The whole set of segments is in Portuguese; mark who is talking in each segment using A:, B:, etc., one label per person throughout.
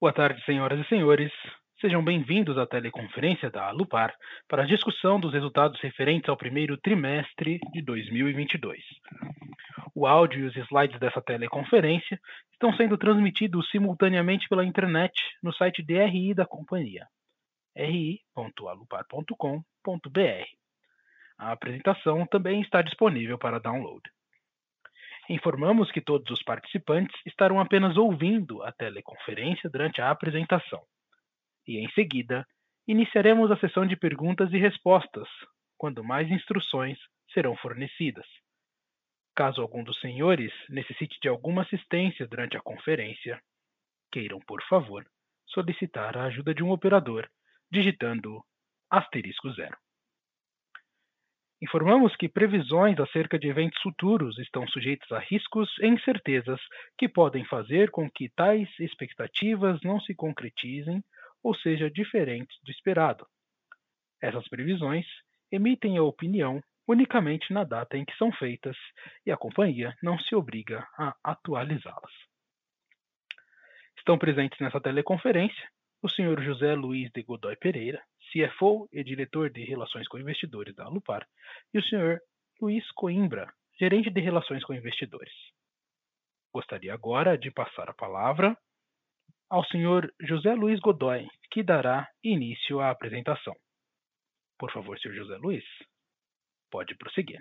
A: Boa tarde, senhoras e senhores. Sejam bem-vindos à teleconferência da Alupar para a discussão dos resultados referentes ao primeiro trimestre de 2022. O áudio e os slides dessa teleconferência estão sendo transmitidos simultaneamente pela internet no site DRI da companhia, ri.alupar.com.br. A apresentação também está disponível para download. Informamos que todos os participantes estarão apenas ouvindo a teleconferência durante a apresentação e, em seguida, iniciaremos a sessão de perguntas e respostas, quando mais instruções serão fornecidas. Caso algum dos senhores necessite de alguma assistência durante a conferência, queiram, por favor, solicitar a ajuda de um operador digitando asterisco zero. Informamos que previsões acerca de eventos futuros estão sujeitas a riscos e incertezas que podem fazer com que tais expectativas não se concretizem ou sejam diferentes do esperado. Essas previsões emitem a opinião unicamente na data em que são feitas e a companhia não se obriga a atualizá-las. Estão presentes nessa teleconferência o Sr. José Luiz de Godoy Pereira, CFO e diretor de Relações com Investidores da Alupar, e o Sr. Luiz Coimbra, gerente de Relações com Investidores. Gostaria agora de passar a palavra ao Sr. José Luiz Godoy, que dará início à apresentação. Por favor, Sr. José Luiz, pode prosseguir.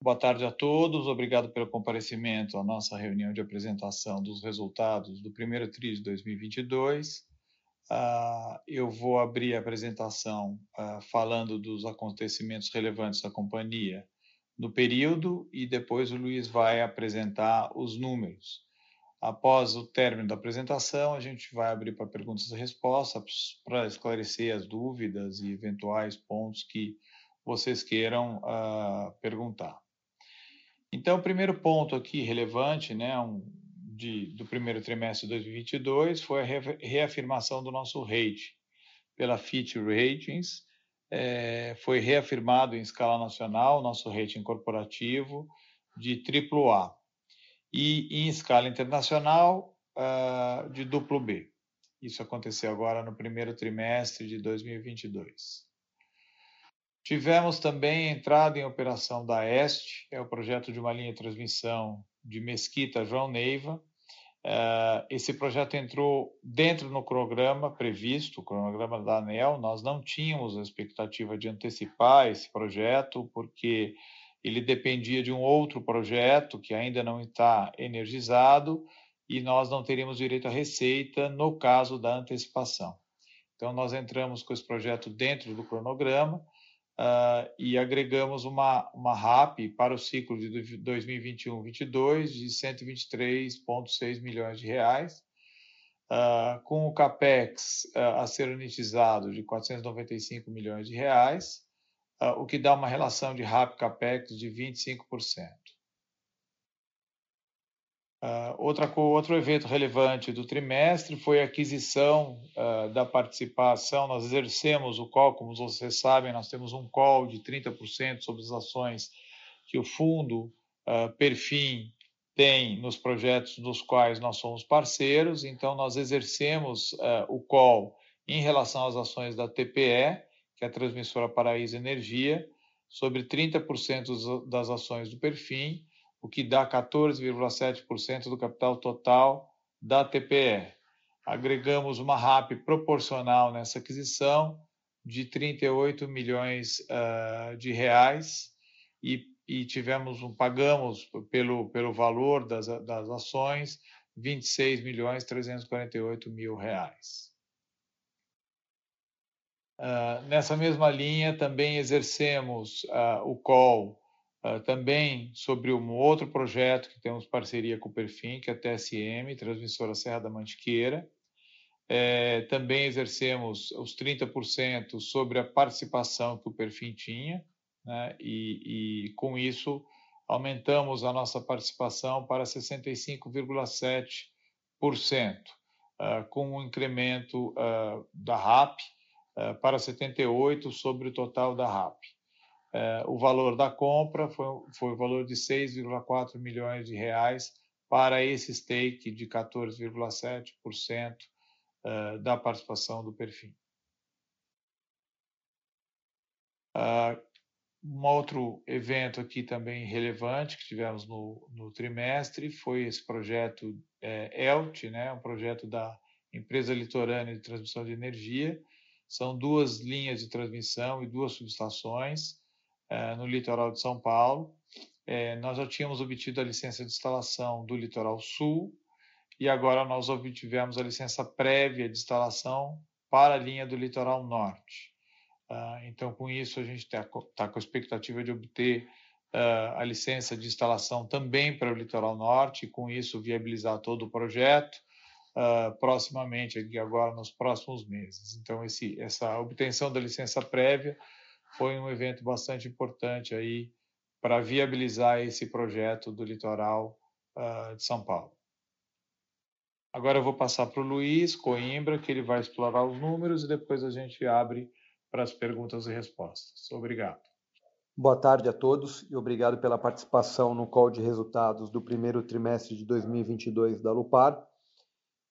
B: Boa tarde a todos, obrigado pelo comparecimento à nossa reunião de apresentação dos resultados do primeiro TRI de 2022. Uh, eu vou abrir a apresentação uh, falando dos acontecimentos relevantes da companhia no período e depois o Luiz vai apresentar os números. Após o término da apresentação, a gente vai abrir para perguntas e respostas para esclarecer as dúvidas e eventuais pontos que vocês queiram uh, perguntar. Então, o primeiro ponto aqui relevante, né, um, de, do primeiro trimestre de 2022 foi a reafirmação do nosso rate pela Fitch Ratings, é, foi reafirmado em escala nacional nosso rating corporativo de AAA e em escala internacional uh, de duplo B. Isso aconteceu agora no primeiro trimestre de 2022. Tivemos também entrada em operação da Este, é o projeto de uma linha de transmissão de Mesquita João Neiva, esse projeto entrou dentro no cronograma previsto, o cronograma da ANEL. Nós não tínhamos a expectativa de antecipar esse projeto, porque ele dependia de um outro projeto que ainda não está energizado e nós não teríamos direito à receita no caso da antecipação. Então, nós entramos com esse projeto dentro do cronograma uh, e agregamos uma, uma RAP para o ciclo de 2021-22 de 123,6 milhões de reais, uh, com o CAPEX uh, a ser unitizado de 495 milhões de reais, o que dá uma relação de RAP-CAPEX de 25%. Uh, outra, outro evento relevante do trimestre foi a aquisição uh, da participação. Nós exercemos o call, como vocês sabem, nós temos um call de 30% sobre as ações que o fundo uh, Perfim tem nos projetos dos quais nós somos parceiros. Então, nós exercemos o call em relação às ações da TPE, que é a Transmissora Paraíso Energia, sobre 30% das ações do Perfim o que dá 14,7% do capital total da TPE. Agregamos uma RAP proporcional nessa aquisição de 38 milhões uh, de reais e, e, tivemos um, pagamos pelo, pelo valor das, das ações 26 milhões 348 mil reais. Uh, nessa mesma linha, também exercemos uh, o call Uh, também sobre um outro projeto que temos parceria com o Perfim, que é a TSM, Transmissora Serra da Mantiqueira. É, também exercemos os 30% sobre a participação que o Perfim tinha, né? e, e com isso aumentamos a nossa participação para 65,7%, uh, com um incremento uh, da RAP para 78% sobre o total da RAP. É, o valor da compra foi, foi o valor de 6,4 milhões de reais para esse stake de 14,7% uh, da participação do Perfil. Uh, um outro evento aqui também relevante que tivemos no, no trimestre foi esse projeto é, ELT, né, um projeto da Empresa Litorânea de Transmissão de Energia. São duas linhas de transmissão e duas subestações é, no litoral de São Paulo. É, nós já tínhamos obtido a licença de instalação do litoral sul e agora nós obtivemos a licença prévia de instalação para a linha do litoral norte. Ah, então, com isso, a gente está tá com a expectativa de obter uh, a licença de instalação também para o litoral norte, e com isso viabilizar todo o projeto uh, proximamente, aqui agora nos próximos meses. Então, esse, essa obtenção da licença prévia foi um evento bastante importante aí para viabilizar esse projeto do litoral de São Paulo. Agora eu vou passar para o Luiz Coimbra, que ele vai explorar os números e depois a gente abre para as perguntas e respostas. Obrigado.
C: Boa tarde a todos e obrigado pela participação no call de resultados do primeiro trimestre de 2022 da Lupar.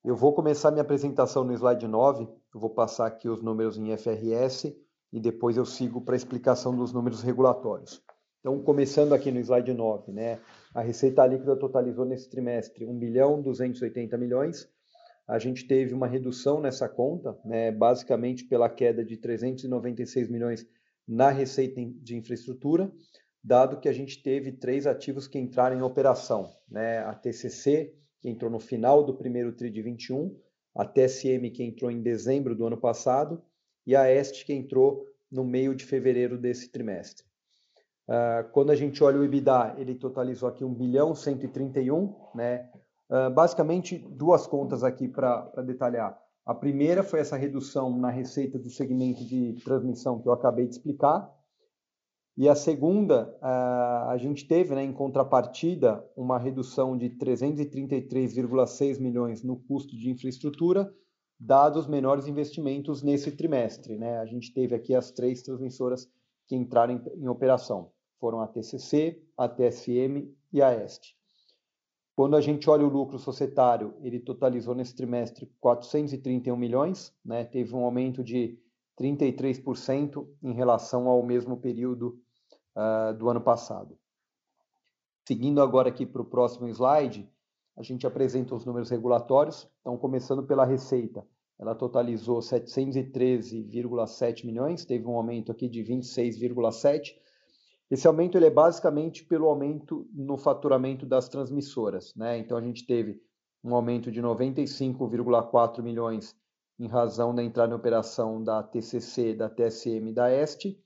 C: Eu vou começar minha apresentação no slide 9, eu vou passar aqui os números em FRS e depois eu sigo para a explicação dos números regulatórios. Então, começando aqui no slide 9, né, a receita líquida totalizou nesse trimestre 1 bilhão 280 milhões, a gente teve uma redução nessa conta, né, basicamente pela queda de 396 milhões na receita de infraestrutura, dado que a gente teve três ativos que entraram em operação. Né, a TCC, que entrou no final do primeiro TRI de 21, a TSM, que entrou em dezembro do ano passado, e a EST, que entrou no meio de fevereiro desse trimestre. Uh, quando a gente olha o EBITDA, ele totalizou aqui 1 bilhão 131, né? Ah, basicamente, duas contas aqui para detalhar. A primeira foi essa redução na receita do segmento de transmissão que eu acabei de explicar. E a segunda, uh, a gente teve, né, em contrapartida, uma redução de 333,6 milhões no custo de infraestrutura, dados menores investimentos nesse trimestre. Né? A gente teve aqui as três transmissoras que entraram em, em operação. Foram a TCC, a TSM e a EST. Quando a gente olha o lucro societário, ele totalizou nesse trimestre 431 milhões, né? teve um aumento de 33% em relação ao mesmo período uh, do ano passado. Seguindo agora aqui para o próximo slide, a gente apresenta os números regulatórios. Então, começando pela receita, ela totalizou 713,7 milhões, teve um aumento aqui de 26,7 esse aumento ele é basicamente pelo aumento no faturamento das transmissoras. Né? Então, a gente teve um aumento de 95,4 milhões em razão da entrada em operação da TCC, da TSM e da EST,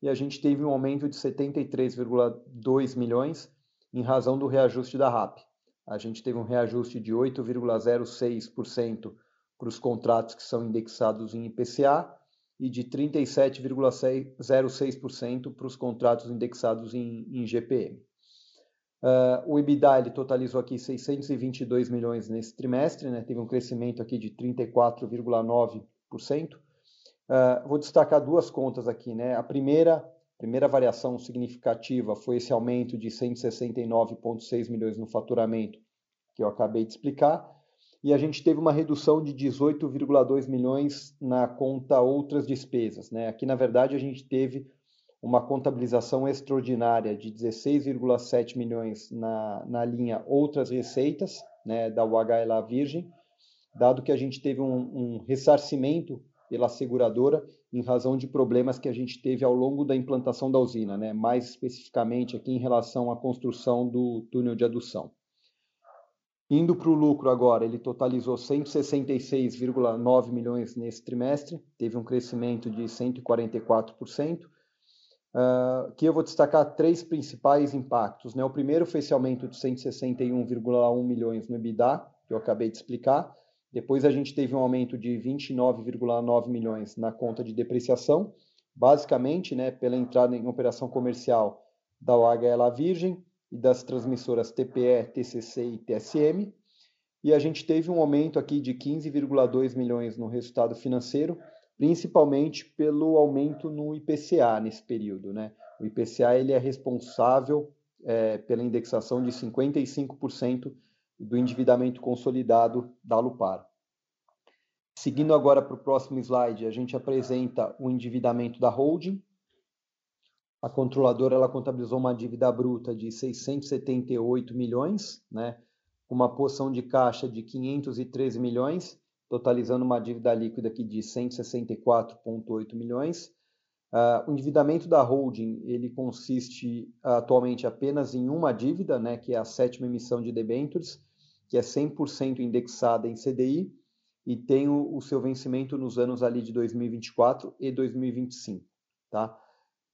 C: e a gente teve um aumento de 73,2 milhões em razão do reajuste da RAP. A gente teve um reajuste de 8,06% para os contratos que são indexados em IPCA e de 37,06% para os contratos indexados em, em GPM. Uh, ah, o EBITDA ele totalizou aqui 622 milhões nesse trimestre, né? teve um crescimento aqui de 34,9%. Uh, ah, vou destacar duas contas aqui. Né? A primeira, primeira variação significativa foi esse aumento de 169,6 milhões no faturamento que eu acabei de explicar e a gente teve uma redução de 18,2 milhões na conta outras despesas. Né? Aqui, na verdade, a gente teve uma contabilização extraordinária de 16,7 milhões na, na linha outras receitas né, da UHLA Virgem, dado que a gente teve um, um ressarcimento pela seguradora em razão de problemas que a gente teve ao longo da implantação da usina, né? mais especificamente aqui em relação à construção do túnel de adução. Indo para o lucro agora, ele totalizou 166,9 milhões nesse trimestre, teve um crescimento de 144%. Uh, que eu vou destacar três principais impactos. Né? O primeiro foi esse aumento de 161,1 milhões no EBITDA, que eu acabei de explicar. Depois a gente teve um aumento de 29,9 milhões na conta de depreciação, basicamente né, pela entrada em operação comercial da OHL Virgem, e das transmissoras TPE, TCC e TSM. E a gente teve um aumento aqui de 15,2 milhões no resultado financeiro, principalmente pelo aumento no IPCA nesse período. Né? O IPCA ele é responsável é, pela indexação de 55% do endividamento consolidado da Alupar. Seguindo agora para o próximo slide, a gente apresenta o endividamento da holding. A controladora ela contabilizou uma dívida bruta de 678 milhões, né, uma posição de caixa de 513 milhões, totalizando uma dívida líquida aqui de 164,8 milhões. Uh, o endividamento da holding ele consiste atualmente apenas em uma dívida, né, que é a sétima emissão de debêntures, que é 100% indexada em CDI e tem o, o, seu vencimento nos anos ali de 2024 e 2025. Tá?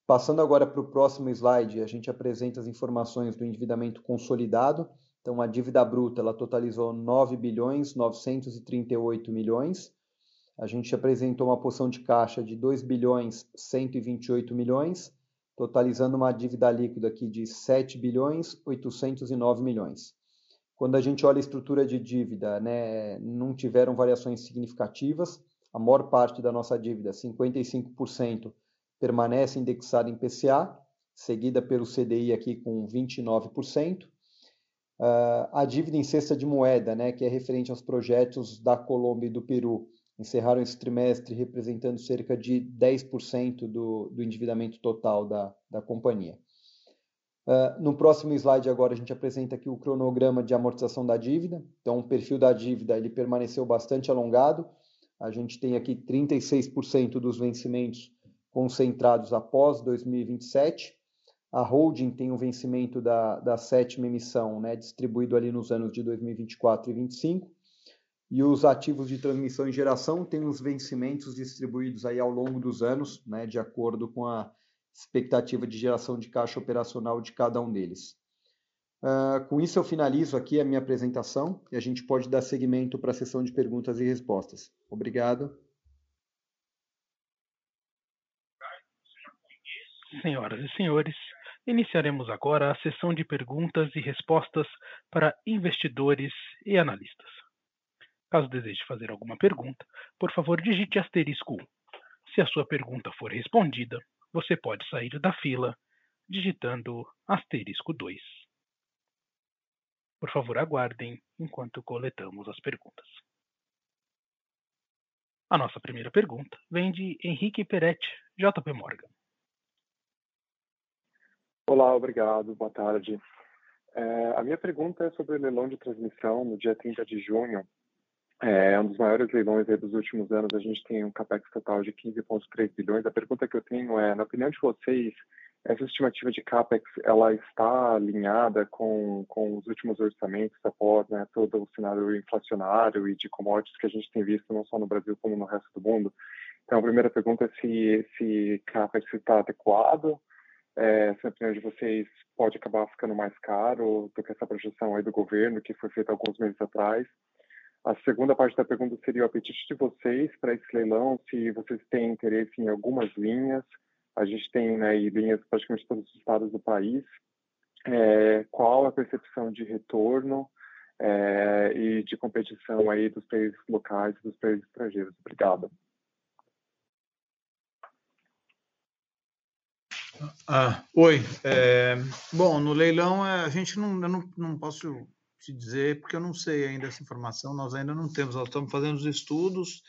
C: Passando agora para o próximo slide, a gente apresenta as informações do endividamento consolidado. Então, a dívida bruta ela totalizou 9 bilhões 938 milhões a gente apresentou uma posição de caixa de 2 bilhões 128 milhões, totalizando uma dívida líquida aqui de 7 bilhões 809 milhões. Quando a gente olha a estrutura de dívida, né, não tiveram variações significativas. A maior parte da nossa dívida, 55%, permanece indexada em PCA, seguida pelo CDI aqui com 29%. Uh, ah, a dívida em cesta de moeda, né, que é referente aos projetos da Colômbia e do Peru, encerraram esse trimestre representando cerca de 10% do, do endividamento total da, da companhia. Uh, no próximo slide agora a gente apresenta aqui o cronograma de amortização da dívida. Então o perfil da dívida ele permaneceu bastante alongado. A gente tem aqui 36% dos vencimentos concentrados após 2027. A holding tem o vencimento da, da sétima emissão, né, distribuído ali nos anos de 2024 e 2025 e os ativos de transmissão e geração têm os vencimentos distribuídos aí ao longo dos anos, né, de acordo com a expectativa de geração de caixa operacional de cada um deles. Uh, com isso eu finalizo aqui a minha apresentação e a gente pode dar seguimento para a sessão de perguntas e respostas. Obrigado.
A: Senhoras e senhores, iniciaremos agora a sessão de perguntas e respostas para investidores e analistas. Caso deseje fazer alguma pergunta, por favor digite asterisco 1. Se a sua pergunta for respondida, você pode sair da fila digitando asterisco 2. Por favor, aguardem enquanto coletamos as perguntas. A nossa primeira pergunta vem de Henrique Peretti, JP Morgan.
D: Olá, obrigado, boa tarde. É, a minha pergunta é sobre o leilão de transmissão no dia 30 de junho é um dos maiores leilões dos últimos anos. A gente tem um capex total de 15,3 bilhões. A pergunta que eu tenho é, na opinião de vocês, essa estimativa de capex ela está alinhada com, com os últimos orçamentos após né, todo o cenário inflacionário e de commodities que a gente tem visto não só no Brasil como no resto do mundo? Então, a primeira pergunta é se esse capex está adequado. É, se a opinião de vocês pode acabar ficando mais caro do que essa projeção aí do governo que foi feita alguns meses atrás. A segunda parte da pergunta seria o apetite de vocês para esse leilão, se vocês têm interesse em algumas linhas. A gente tem né, linhas praticamente todos os estados do país. É, qual a percepção de retorno é, e de competição aí dos países locais e dos países estrangeiros? Obrigado.
B: Ah, oi. É, bom, no leilão a gente não, não, não posso te dizer, porque eu não sei ainda essa informação, nós ainda não temos, nós estamos fazendo os estudos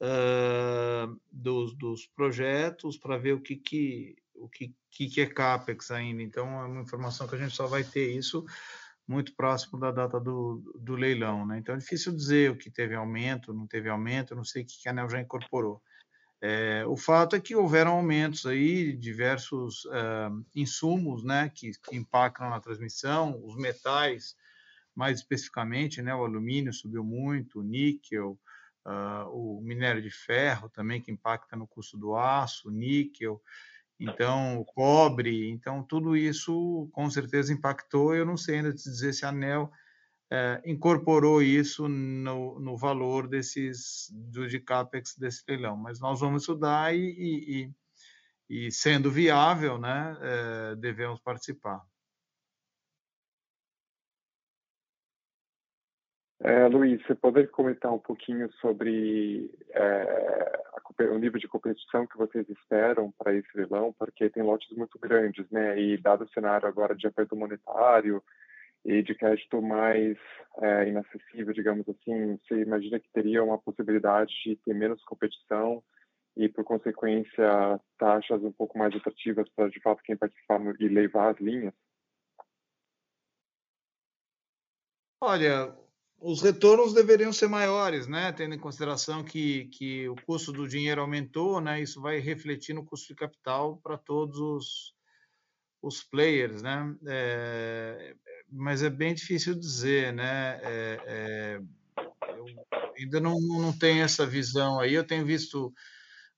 B: uh, dos, dos, projetos para ver o que, que, o que, que é CAPEX ainda, então é uma informação que a gente só vai ter isso muito próximo da data do, do leilão, né? Então é difícil dizer o que teve aumento, não teve aumento, não sei o que a ANEL já incorporou. É, o fato é que houveram aumentos aí, diversos uh, insumos, né, que, que impactam na transmissão, os metais, mais especificamente, né, o alumínio subiu muito, o níquel, uh, o minério de ferro também, que impacta no custo do aço, o níquel, então o cobre, então tudo isso com certeza impactou. Eu não sei ainda te dizer se a ANEL uh, incorporou isso no, no valor desses do de capex desse leilão, mas nós vamos estudar e, e, e sendo viável, né, uh, devemos participar.
D: É, Luiz, você poderia comentar um pouquinho sobre é, a, o nível de competição que vocês esperam para esse leilão, porque tem lotes muito grandes, né? E dado o cenário agora de aperto monetário e de crédito mais é, inacessível, digamos assim, você imagina que teria uma possibilidade de ter menos competição e, por consequência, taxas um pouco mais atrativas para, de fato, quem participar e levar as linhas?
B: Olha, os retornos deveriam ser maiores, né? Tendo em consideração que, que o custo do dinheiro aumentou, né? Isso vai refletir no custo de capital para todos os, os players, né? É, mas é bem difícil dizer, né? É, é, eu ainda não, não tenho essa visão aí. Eu tenho visto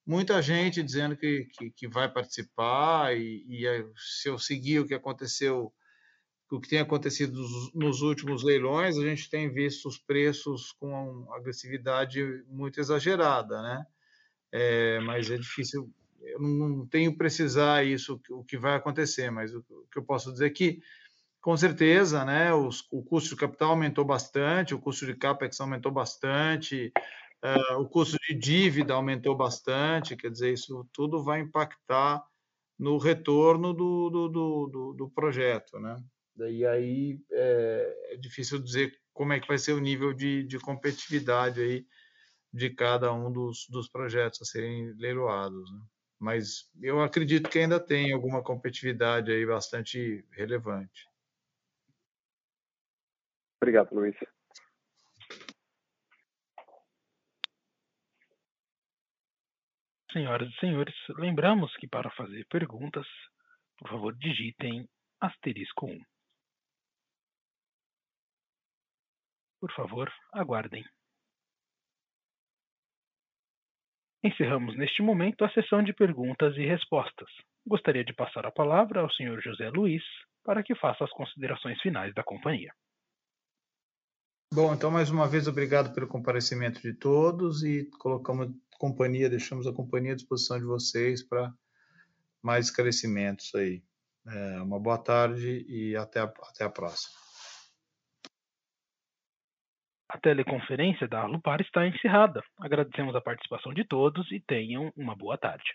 B: muita gente dizendo que, que, que vai participar e, e, se eu seguir o que aconteceu, o que tem acontecido nos últimos leilões, a gente tem visto os preços com agressividade muito exagerada, né? É, mas é difícil, eu não tenho precisar isso o que vai acontecer, mas o que eu posso dizer é que com certeza, né? Os, o custo de capital aumentou bastante, o custo de capex aumentou bastante, uh, o custo de dívida aumentou bastante. Quer dizer, isso tudo vai impactar no retorno do, do, do, do projeto, né? E aí é, é, difícil dizer como é que vai ser o nível de, de competitividade aí de cada um dos, dos projetos a serem leiloados. Né? Mas eu acredito que ainda tem alguma competitividade aí bastante relevante.
D: Obrigado, Luiz.
A: Senhoras e senhores, lembramos que para fazer perguntas, por favor, digitem asterisco 1. Por favor, aguardem. Encerramos neste momento a sessão de perguntas e respostas. Gostaria de passar a palavra ao Sr. José Luiz para que faça as considerações finais da companhia.
B: Bom, então mais uma vez obrigado pelo comparecimento de todos e colocamos companhia, deixamos a companhia à disposição de vocês para mais esclarecimentos aí. É, uma boa tarde e até a, até a próxima.
A: A teleconferência da Alupar está encerrada. Agradecemos a participação de todos e tenham uma boa tarde.